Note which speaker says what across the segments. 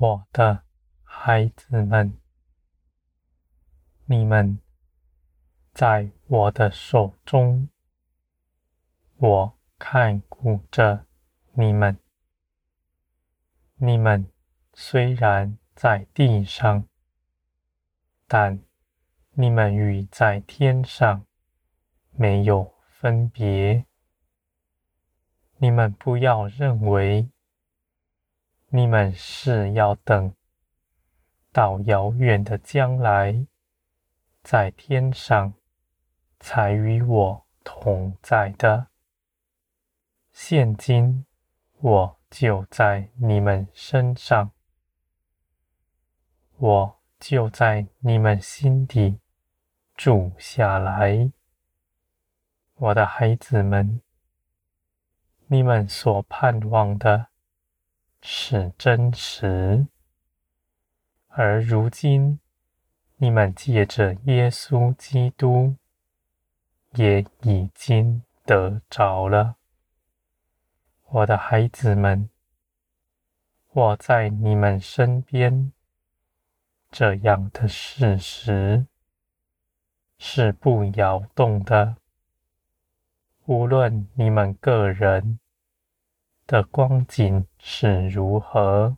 Speaker 1: 我的孩子们，你们在我的手中，我看顾着你们。你们虽然在地上，但你们与在天上没有分别。你们不要认为，你们是要等到遥远的将来，在天上才与我同在的。现今我就在你们身上，我就在你们心底住下来，我的孩子们，你们所盼望的是真实，而如今你们借着耶稣基督也已经得着了。我的孩子们，我在你们身边，这样的事实是不摇动的。无论你们个人的光景是如何，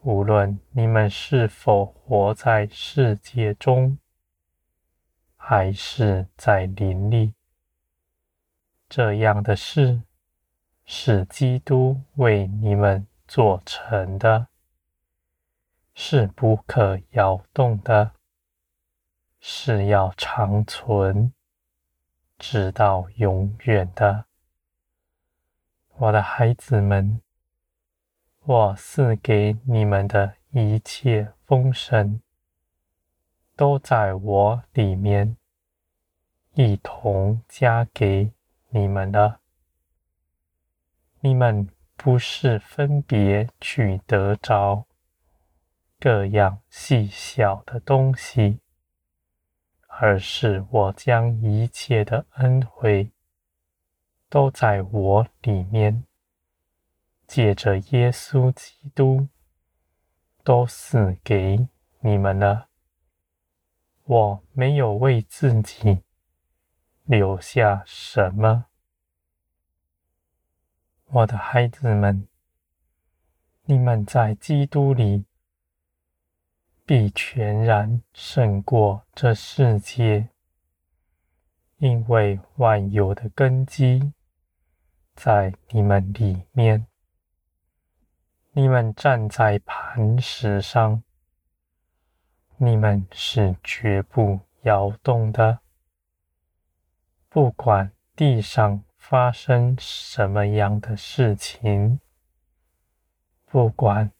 Speaker 1: 无论你们是否活在世界中，还是在灵里，这样的事。是基督为你们做成的，是不可摇动的，是要长存，直到永远的。我的孩子们，我赐给你们的一切丰盛，都在我里面一同加给你们了。你们不是分别去得着各样细小的东西，而是我将一切的恩惠都在我里面，借着耶稣基督都赐给你们了。我没有为自己留下什么。我的孩子们，你们在基督里必全然胜过这世界，因为万有的根基在你们里面。你们站在磐石上，你们是绝不摇动的，不管地上。发生什么样的事情，不管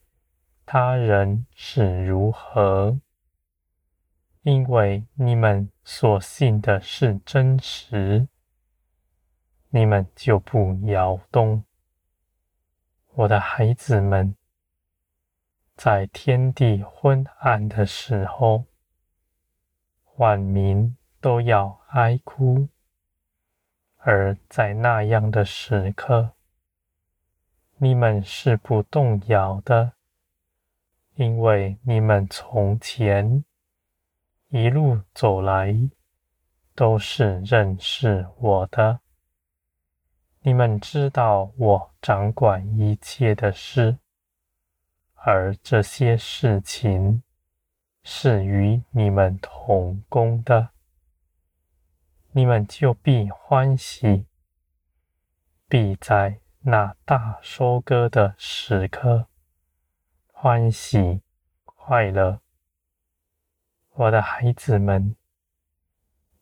Speaker 1: 他人是如何，因为你们所信的是真实，你们就不摇动。我的孩子们，在天地昏暗的时候，万民都要哀哭。而在那样的时刻，你们是不动摇的，因为你们从前一路走来都是认识我的。你们知道我掌管一切的事，而这些事情是与你们同工的。你们就必欢喜，必在那大收割的时刻欢喜快乐。我的孩子们，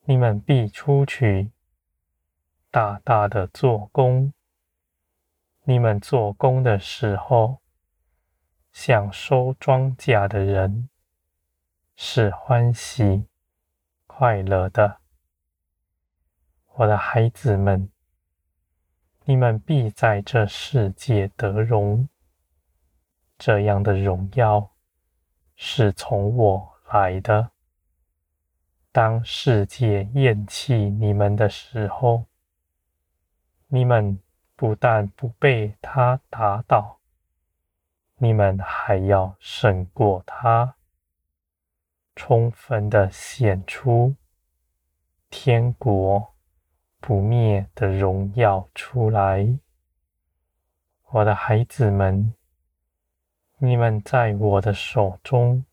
Speaker 1: 你们必出去大大的做工。你们做工的时候，想收庄稼的人，是欢喜快乐的。我的孩子们，你们必在这世界得荣。这样的荣耀是从我来的。当世界厌弃你们的时候，你们不但不被他打倒，你们还要胜过他，充分的显出天国不灭的荣耀出来。我的孩子们，你们在我的手中，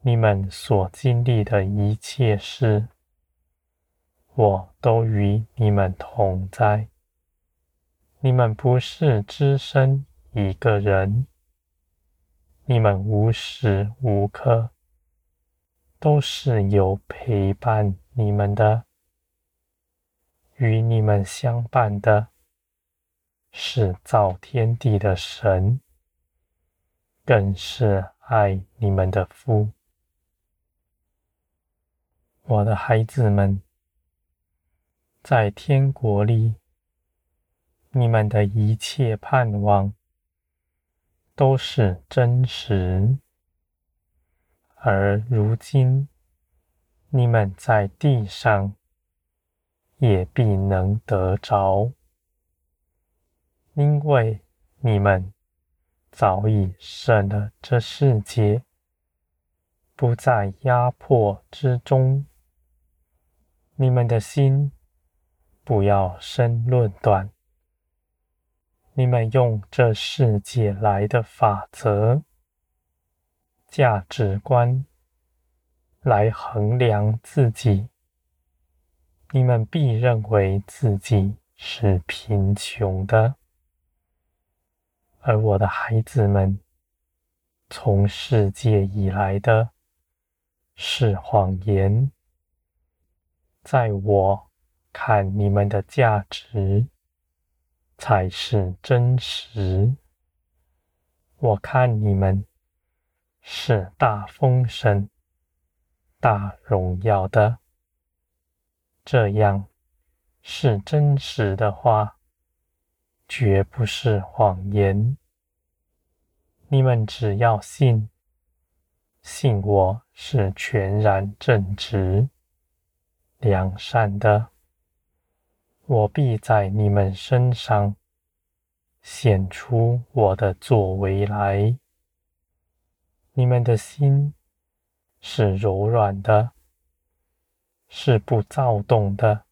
Speaker 1: 你们所经历的一切事，我都与你们同在。你们不是只身一个人，你们无时无刻都是有陪伴你们的。与你们相伴的是造天地的神，更是爱你们的父。我的孩子们，在天国里。你们的一切盼望都是真实，而如今你们在地上也必能得着，因为你们早已胜了这世界，不在压迫之中。你们的心不要生论断。你们用这世界来的法则、价值观来衡量自己，你们必认为自己是贫穷的。而我的孩子们，从世界以来的是谎言，在我看你们的价值。才是真实。我看你们是大丰盛、大荣耀的，这样是真实的话，绝不是谎言。你们只要信，信我是全然正直、良善的。我必在你们身上显出我的作为来。你们的心是柔软的，是不躁动的，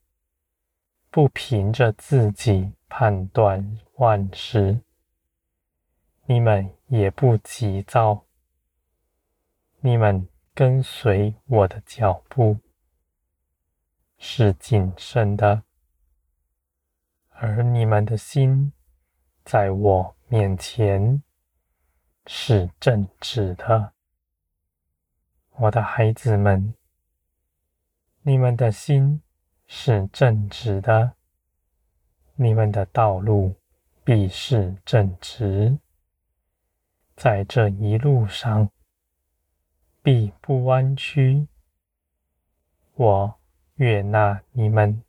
Speaker 1: 不凭着自己判断万事。你们也不急躁，你们跟随我的脚步，是谨慎的。而你们的心，在我面前是正直的，我的孩子们，你们的心是正直的，你们的道路必是正直，在这一路上必不弯曲。我悦纳你们。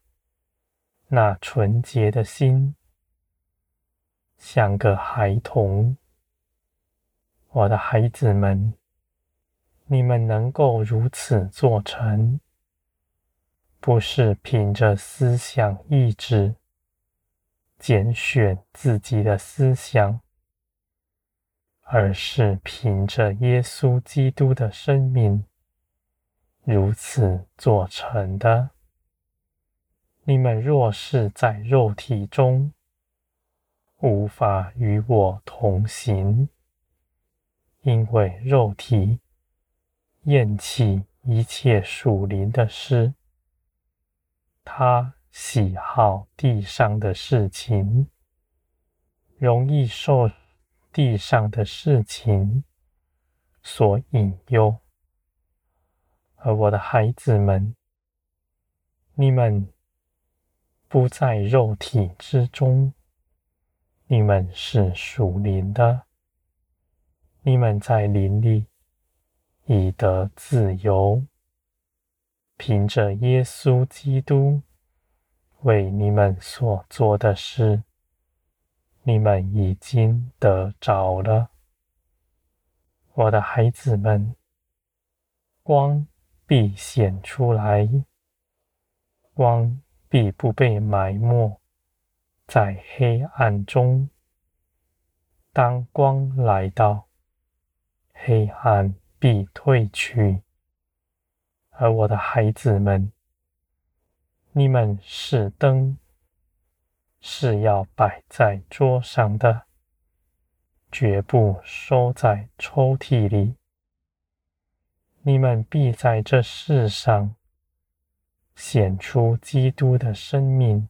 Speaker 1: 那纯洁的心，像个孩童。我的孩子们，你们能够如此做成，不是凭着思想意志拣选自己的思想，而是凭着耶稣基督的生命如此做成的。你们若是在肉体中，无法与我同行，因为肉体厌弃一切属灵的事，他喜好地上的事情，容易受地上的事情所引诱。而我的孩子们，你们。不在肉体之中，你们是属灵的。你们在灵里已得自由，凭着耶稣基督为你们所做的事，你们已经得着了。我的孩子们，光必显出来，光。必不被埋没在黑暗中，当光来到，黑暗必退去。而我的孩子们，你们是灯，是要摆在桌上的，绝不收在抽屉里。你们必在这世上显出基督的生命，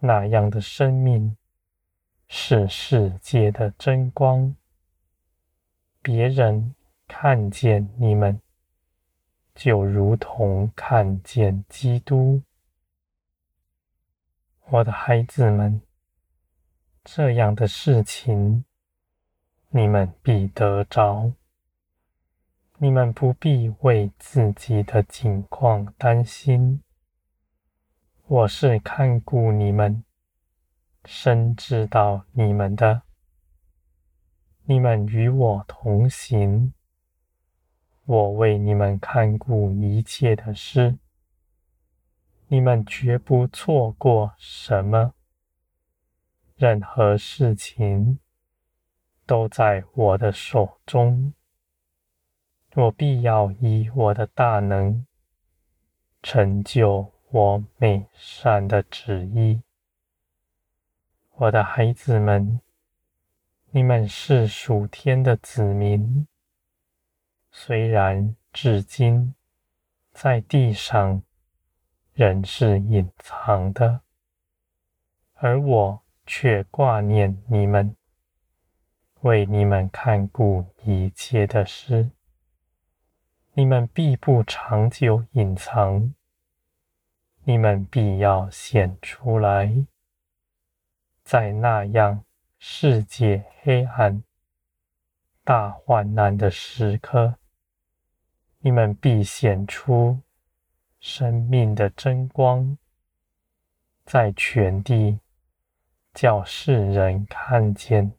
Speaker 1: 那样的生命是世界的真光。别人看见你们，就如同看见基督。我的孩子们，这样的事情，你们必得着。你们不必为自己的境况担心，我是看顾你们，深知道你们的。你们与我同行，我为你们看顾一切的事，你们绝不错过什么。任何事情都在我的手中。我必要以我的大能成就我美善的旨意。我的孩子们，你们是属天的子民，虽然至今在地上仍是隐藏的，而我却挂念你们，为你们看顾一切的事。你们必不长久隐藏，你们必要显出来，在那样世界黑暗、大患难的时刻，你们必显出生命的真光，在全地叫世人看见，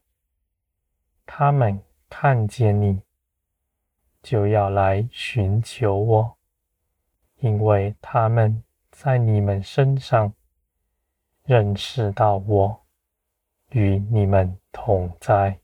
Speaker 1: 他们看见你。就要来寻求我，因为他们在你们身上认识到我与你们同在。